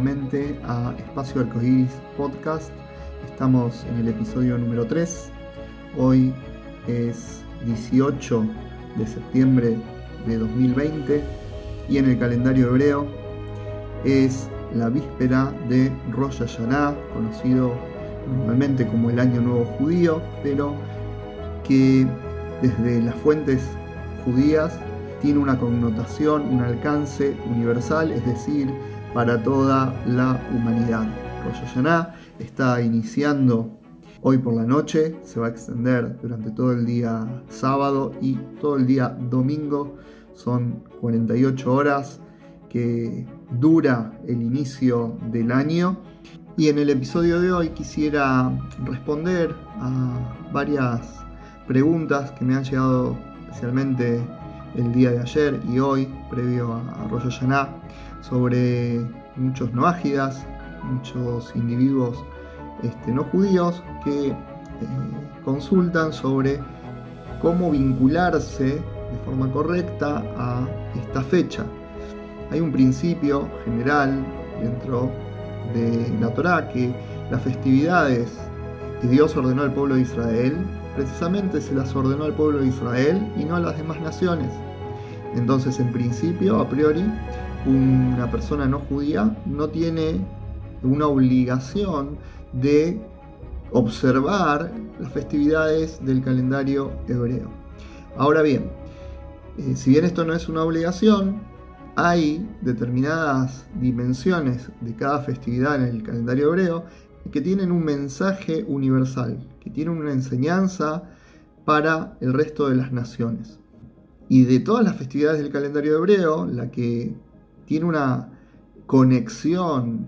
A Espacio Arcoiris Podcast. Estamos en el episodio número 3. Hoy es 18 de septiembre de 2020 y en el calendario hebreo es la víspera de Rosh Hashanah, conocido normalmente como el Año Nuevo Judío, pero que desde las fuentes judías tiene una connotación, un alcance universal, es decir, para toda la humanidad. Rosh Hashanah está iniciando hoy por la noche, se va a extender durante todo el día sábado y todo el día domingo. Son 48 horas que dura el inicio del año. Y en el episodio de hoy quisiera responder a varias preguntas que me han llegado especialmente el día de ayer y hoy, previo a Rosh Hashanah, sobre muchos no ágidas, muchos individuos este, no judíos que eh, consultan sobre cómo vincularse de forma correcta a esta fecha. Hay un principio general dentro de la Torá que las festividades que Dios ordenó al pueblo de Israel, precisamente se las ordenó al pueblo de Israel y no a las demás naciones. Entonces, en principio, a priori, una persona no judía no tiene una obligación de observar las festividades del calendario hebreo. Ahora bien, eh, si bien esto no es una obligación, hay determinadas dimensiones de cada festividad en el calendario hebreo que tienen un mensaje universal, que tienen una enseñanza para el resto de las naciones. Y de todas las festividades del calendario hebreo, la que tiene una conexión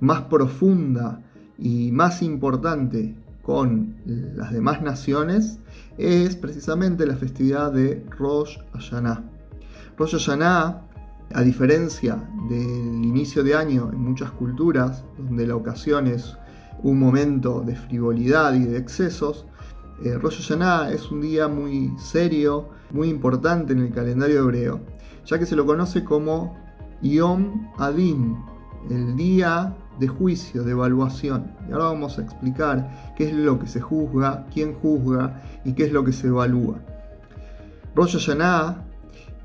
más profunda y más importante con las demás naciones es precisamente la festividad de Rosh Hashanah. Rosh Hashanah, a diferencia del inicio de año en muchas culturas, donde la ocasión es un momento de frivolidad y de excesos, eh, Rosh Hashanah es un día muy serio, muy importante en el calendario hebreo, ya que se lo conoce como Yom Adin, el día de juicio, de evaluación. Y ahora vamos a explicar qué es lo que se juzga, quién juzga y qué es lo que se evalúa. Rosh Hashanah,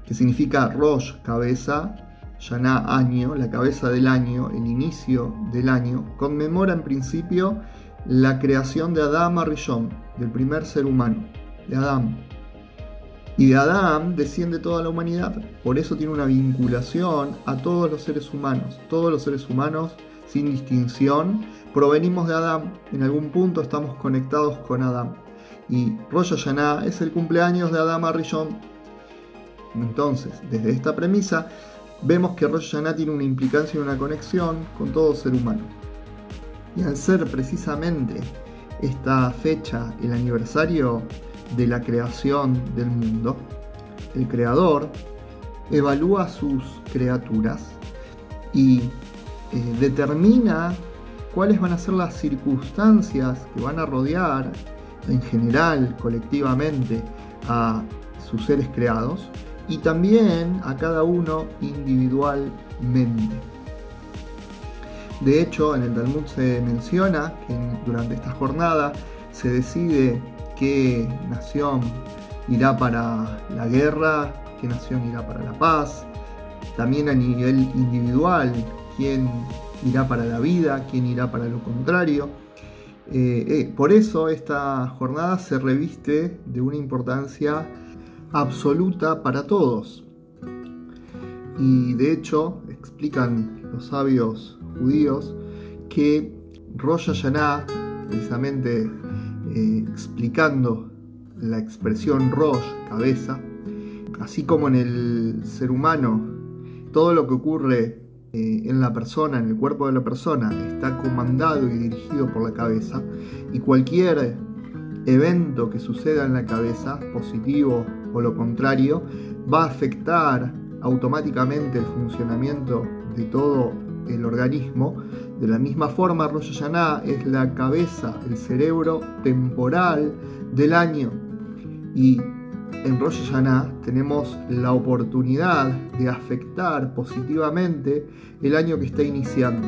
que significa Rosh, cabeza, Hashanah, año, la cabeza del año, el inicio del año, conmemora en principio la creación de Adam Arishon, del primer ser humano, de Adán. Y de Adán desciende toda la humanidad, por eso tiene una vinculación a todos los seres humanos. Todos los seres humanos, sin distinción, provenimos de Adán, en algún punto estamos conectados con Adán. Y Rosh Hashanah es el cumpleaños de Adam Arishon. Entonces, desde esta premisa, vemos que Rosh Hashanah tiene una implicancia y una conexión con todo ser humano. Y al ser precisamente esta fecha, el aniversario de la creación del mundo, el creador evalúa sus criaturas y eh, determina cuáles van a ser las circunstancias que van a rodear en general, colectivamente, a sus seres creados y también a cada uno individualmente. De hecho, en el Talmud se menciona que durante esta jornada se decide qué nación irá para la guerra, qué nación irá para la paz, también a nivel individual, quién irá para la vida, quién irá para lo contrario. Eh, eh, por eso esta jornada se reviste de una importancia absoluta para todos. Y de hecho explican los sabios judíos que Rosh Hashanah, precisamente explicando la expresión Rosh, cabeza, así como en el ser humano, todo lo que ocurre eh, en la persona, en el cuerpo de la persona, está comandado y dirigido por la cabeza, y cualquier evento que suceda en la cabeza, positivo o lo contrario, va a afectar automáticamente el funcionamiento de todo el organismo. De la misma forma, Rosh Hashanah es la cabeza, el cerebro temporal del año. Y en Rosh Hashanah tenemos la oportunidad de afectar positivamente el año que está iniciando.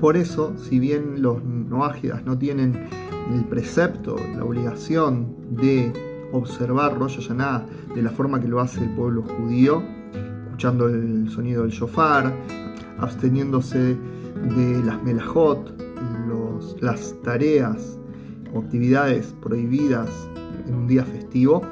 Por eso, si bien los noágidas no tienen el precepto, la obligación de observar Rosh Hashanah de la forma que lo hace el pueblo judío, escuchando el sonido del shofar, absteniéndose de las melajot, las tareas o actividades prohibidas en un día festivo.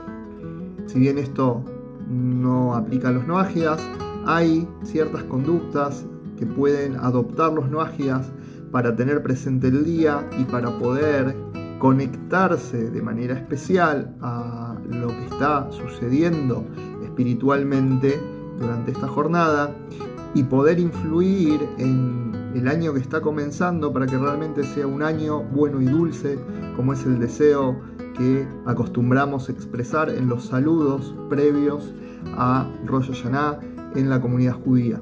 Si bien esto no aplica a los noágidas, hay ciertas conductas que pueden adoptar los noágidas para tener presente el día y para poder conectarse de manera especial a lo que está sucediendo espiritualmente durante esta jornada y poder influir en el año que está comenzando para que realmente sea un año bueno y dulce, como es el deseo que acostumbramos expresar en los saludos previos a Rosh Hashanah en la comunidad judía.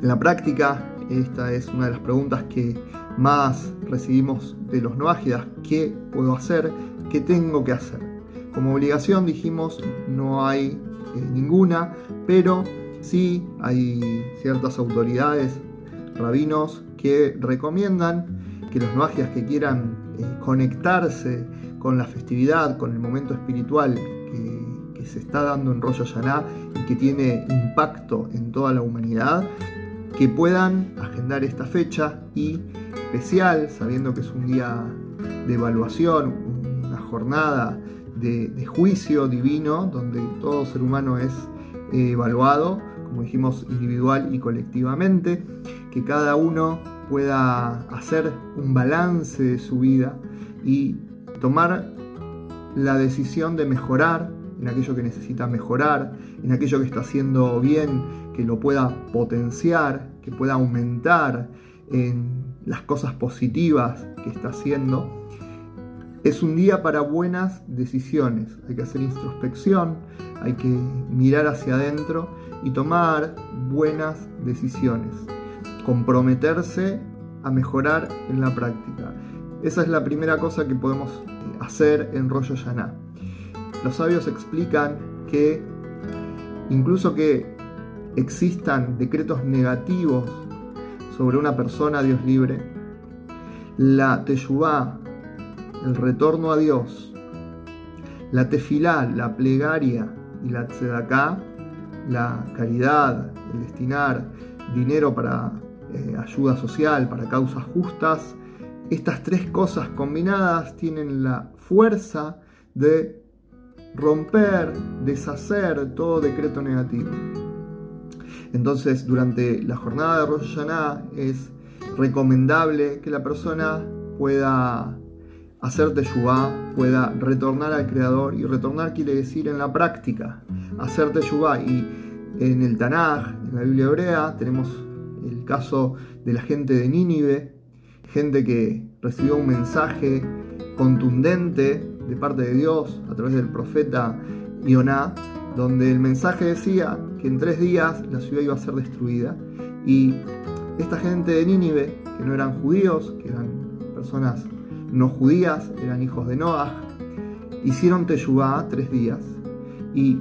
En la práctica, esta es una de las preguntas que más recibimos de los noágidas, ¿qué puedo hacer? ¿Qué tengo que hacer? Como obligación dijimos, no hay eh, ninguna, pero sí hay ciertas autoridades, rabinos, que recomiendan que los noágidas que quieran eh, conectarse con la festividad, con el momento espiritual que, se está dando en Rosh Hashanah y que tiene impacto en toda la humanidad, que puedan agendar esta fecha y especial, sabiendo que es un día de evaluación, una jornada de, juicio divino, donde todo ser humano es eh, evaluado, como dijimos, individual y colectivamente, que cada uno pueda hacer un balance de su vida y tomar la decisión de mejorar en aquello que necesita mejorar, en aquello que está haciendo bien, que lo pueda potenciar, que pueda aumentar en las cosas positivas que está haciendo. Es un día para buenas decisiones, hay que hacer introspección, hay que mirar hacia adentro y tomar buenas decisiones, comprometerse a mejorar en la práctica. Esa es la primera cosa que podemos eh, hacer en Rosh Hashanah. Los sabios explican que incluso que existan decretos negativos sobre una persona Dios libre, la teshuvah, el retorno a Dios, la tefilá, la plegaria y la tzedaká, la caridad, el destinar dinero para eh, ayuda social, para causas justas, estas tres cosas combinadas tienen la fuerza de romper, deshacer todo decreto negativo. Entonces, durante la jornada de Rosh es recomendable que la persona pueda hacer teshuvah, pueda retornar al Creador. Y retornar quiere decir en la práctica, hacer teshuvah. Y en el Tanaj, en la Biblia hebrea, tenemos el caso de la gente de Nínive, gente que recibió un mensaje contundente de parte de Dios a través del profeta Ioná, donde el mensaje decía que en tres días la ciudad iba a ser destruida. Y esta gente de Nínive, que no eran judíos, que eran personas no judías, eran hijos de Noah, hicieron Teshuvah tres días. Y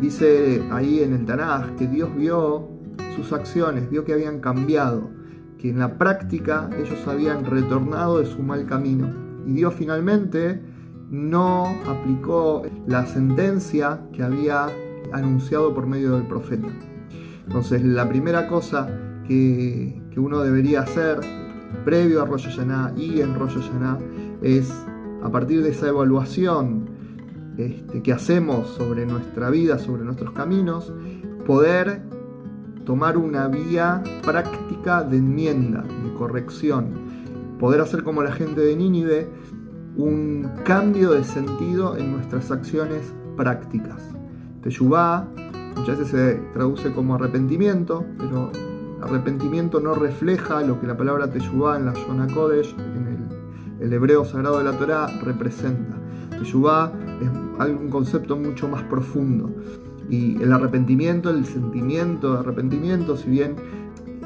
dice ahí en el Tanaj que Dios vio sus acciones, vio que habían cambiado que en la práctica ellos habían retornado de su mal camino. Y Dios finalmente no aplicó la sentencia que había anunciado por medio del profeta. Entonces la primera cosa que, uno debería hacer previo a Rosh Hashanah y en Rosh Hashanah es a partir de esa evaluación este, que hacemos sobre nuestra vida, sobre nuestros caminos, poder tomar una vía práctica de enmienda, de corrección, poder hacer como la gente de Nínive un cambio de sentido en nuestras acciones prácticas. Teshuvah muchas veces se traduce como arrepentimiento, pero arrepentimiento no refleja lo que la palabra Teshuvah en la Shona Kodesh, en el, hebreo sagrado de la Torah, representa. Teshuvah es un concepto mucho más profundo. Y el arrepentimiento, el sentimiento de arrepentimiento, si bien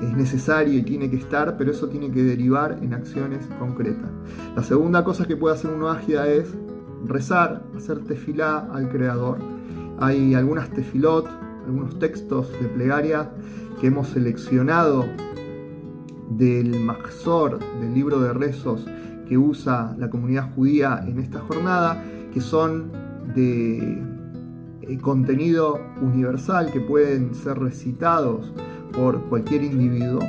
es necesario y tiene que estar, pero eso tiene que derivar en acciones concretas. La segunda cosa que puede hacer uno ágida es rezar, hacer tefilá al Creador. Hay algunas tefilot, algunos textos de plegaria que hemos seleccionado del Maxor, del libro de rezos que usa la comunidad judía en esta jornada, que son de eh, contenido universal, que pueden ser recitados por cualquier individuo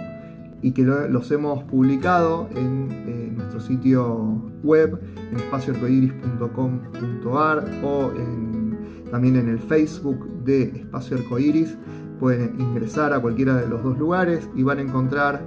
y que los hemos publicado en, eh, nuestro sitio web, en espacioarcoiris.com.ar o también en el Facebook de Espacio Arcoiris. Pueden ingresar a cualquiera de los dos lugares y van a encontrar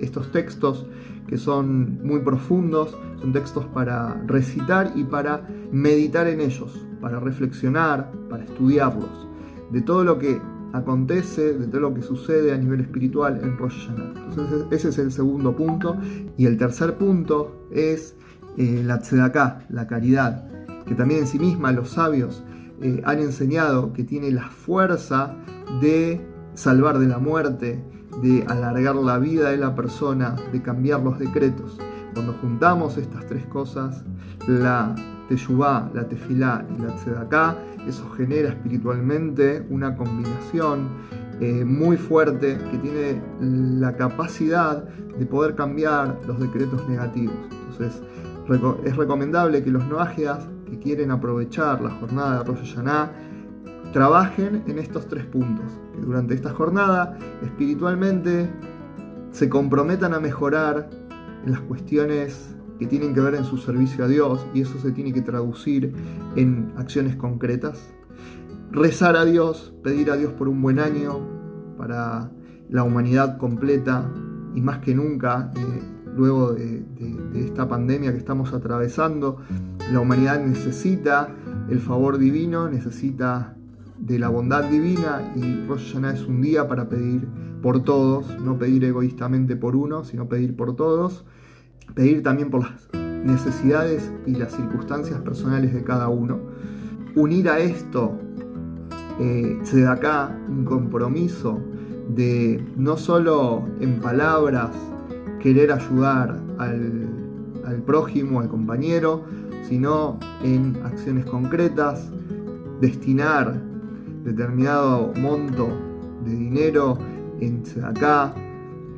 estos textos que son muy profundos, son textos para recitar y para meditar en ellos, para reflexionar, para estudiarlos, de todo lo que acontece, de todo lo que sucede a nivel espiritual en Rosh. Entonces ese es el segundo punto. Y el tercer punto es eh, la tzedakah, la caridad, que también en sí misma los sabios eh, han enseñado que tiene la fuerza de salvar de la muerte, de alargar la vida de la persona, de cambiar los decretos. Cuando juntamos estas tres cosas, la teshuvah, la tefilá y la tzedaká, eso genera espiritualmente una combinación eh, muy fuerte que tiene la capacidad de poder cambiar los decretos negativos. Entonces, es recomendable que los noágidas que quieren aprovechar la jornada de Rosh trabajen en estos tres puntos, que durante esta jornada espiritualmente se comprometan a mejorar en las cuestiones que tienen que ver en su servicio a Dios y eso se tiene que traducir en acciones concretas. Rezar a Dios, pedir a Dios por un buen año para la humanidad completa y más que nunca, eh, luego de, esta pandemia que estamos atravesando, la humanidad necesita el favor divino, necesita de la bondad divina y Rosh Hashanah es un día para pedir por todos, no pedir egoístamente por uno, sino pedir por todos, pedir también por las necesidades y las circunstancias personales de cada uno. Unir a esto eh, se da acá un compromiso de no solo en palabras querer ayudar al, prójimo, al compañero, sino en acciones concretas, destinar determinado monto de dinero en acá,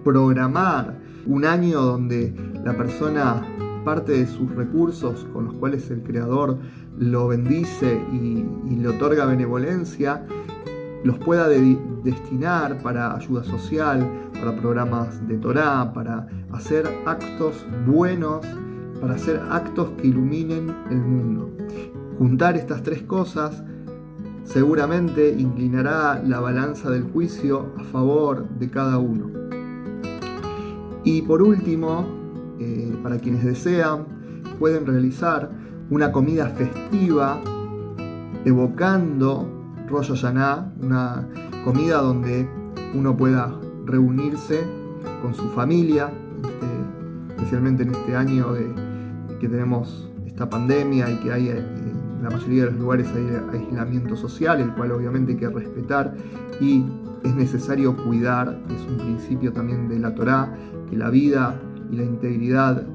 programar un año donde la persona parte de sus recursos con los cuales el creador lo bendice y, le otorga benevolencia, los pueda destinar para ayuda social, para programas de Torah, para hacer actos buenos, para hacer actos que iluminen el mundo. Juntar estas tres cosas seguramente inclinará la balanza del juicio a favor de cada uno. Y por último, eh, para quienes desean, pueden realizar una comida festiva evocando Rosh Hashanah, una comida donde uno pueda reunirse con su familia, este, especialmente en este año de, que tenemos esta pandemia y que hay eh, en la mayoría de los lugares hay aislamiento social, el cual obviamente hay que respetar y es necesario cuidar, es un principio también de la Torá, que la vida y la integridad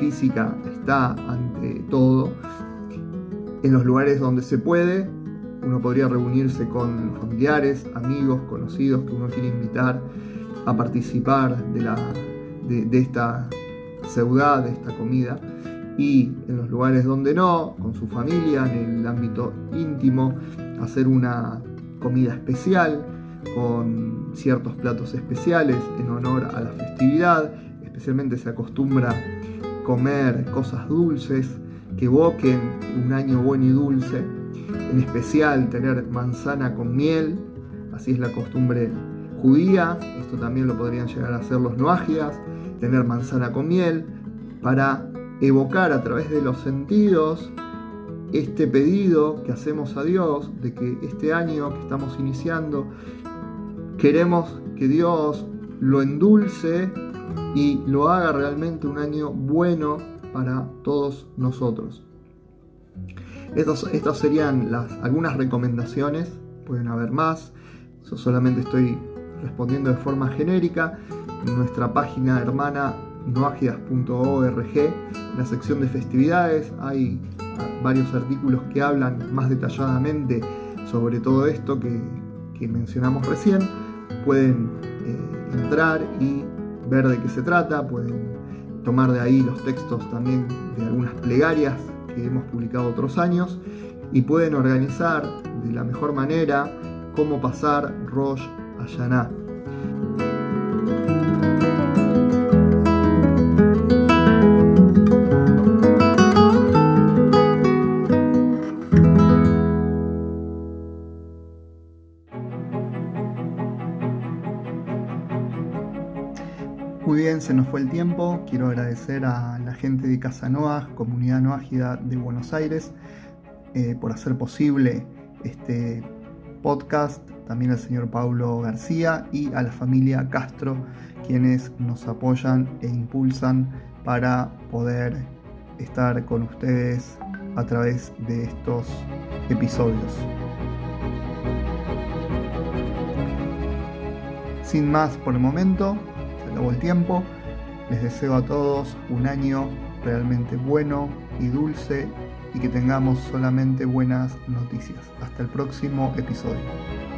física está ante todo. En los lugares donde se puede, uno podría reunirse con familiares, amigos, conocidos que uno quiere invitar a participar de, esta ciudad, de esta comida y en los lugares donde no, con su familia, en el ámbito íntimo, hacer una comida especial con ciertos platos especiales en honor a la festividad. Especialmente se acostumbra comer cosas dulces que evoquen un año bueno y dulce. En especial tener manzana con miel, así es la costumbre judía. Esto también lo podrían llegar a hacer los noágidas, tener manzana con miel para evocar a través de los sentidos este pedido que hacemos a Dios de que este año que estamos iniciando queremos que Dios lo endulce y lo haga realmente un año bueno para todos nosotros. Estas serían algunas recomendaciones, pueden haber más, yo solamente estoy respondiendo de forma genérica. En nuestra página hermana noagidas.org, en la sección de festividades hay varios artículos que hablan más detalladamente sobre todo esto que, mencionamos recién. Pueden eh, entrar y ver de qué se trata, pueden tomar de ahí los textos también de algunas plegarias que hemos publicado otros años y pueden organizar de la mejor manera cómo pasar Rosh Hashanah. Se nos fue el tiempo. Quiero agradecer a la gente de Casa Noah, Comunidad Noágida de Buenos Aires, eh, por hacer posible este podcast. También al señor Pablo García y a la familia Castro, quienes nos apoyan e impulsan para poder estar con ustedes a través de estos episodios. Sin más por el momento, acabó el tiempo. Les deseo a todos un año realmente bueno y dulce y que tengamos solamente buenas noticias. Hasta el próximo episodio.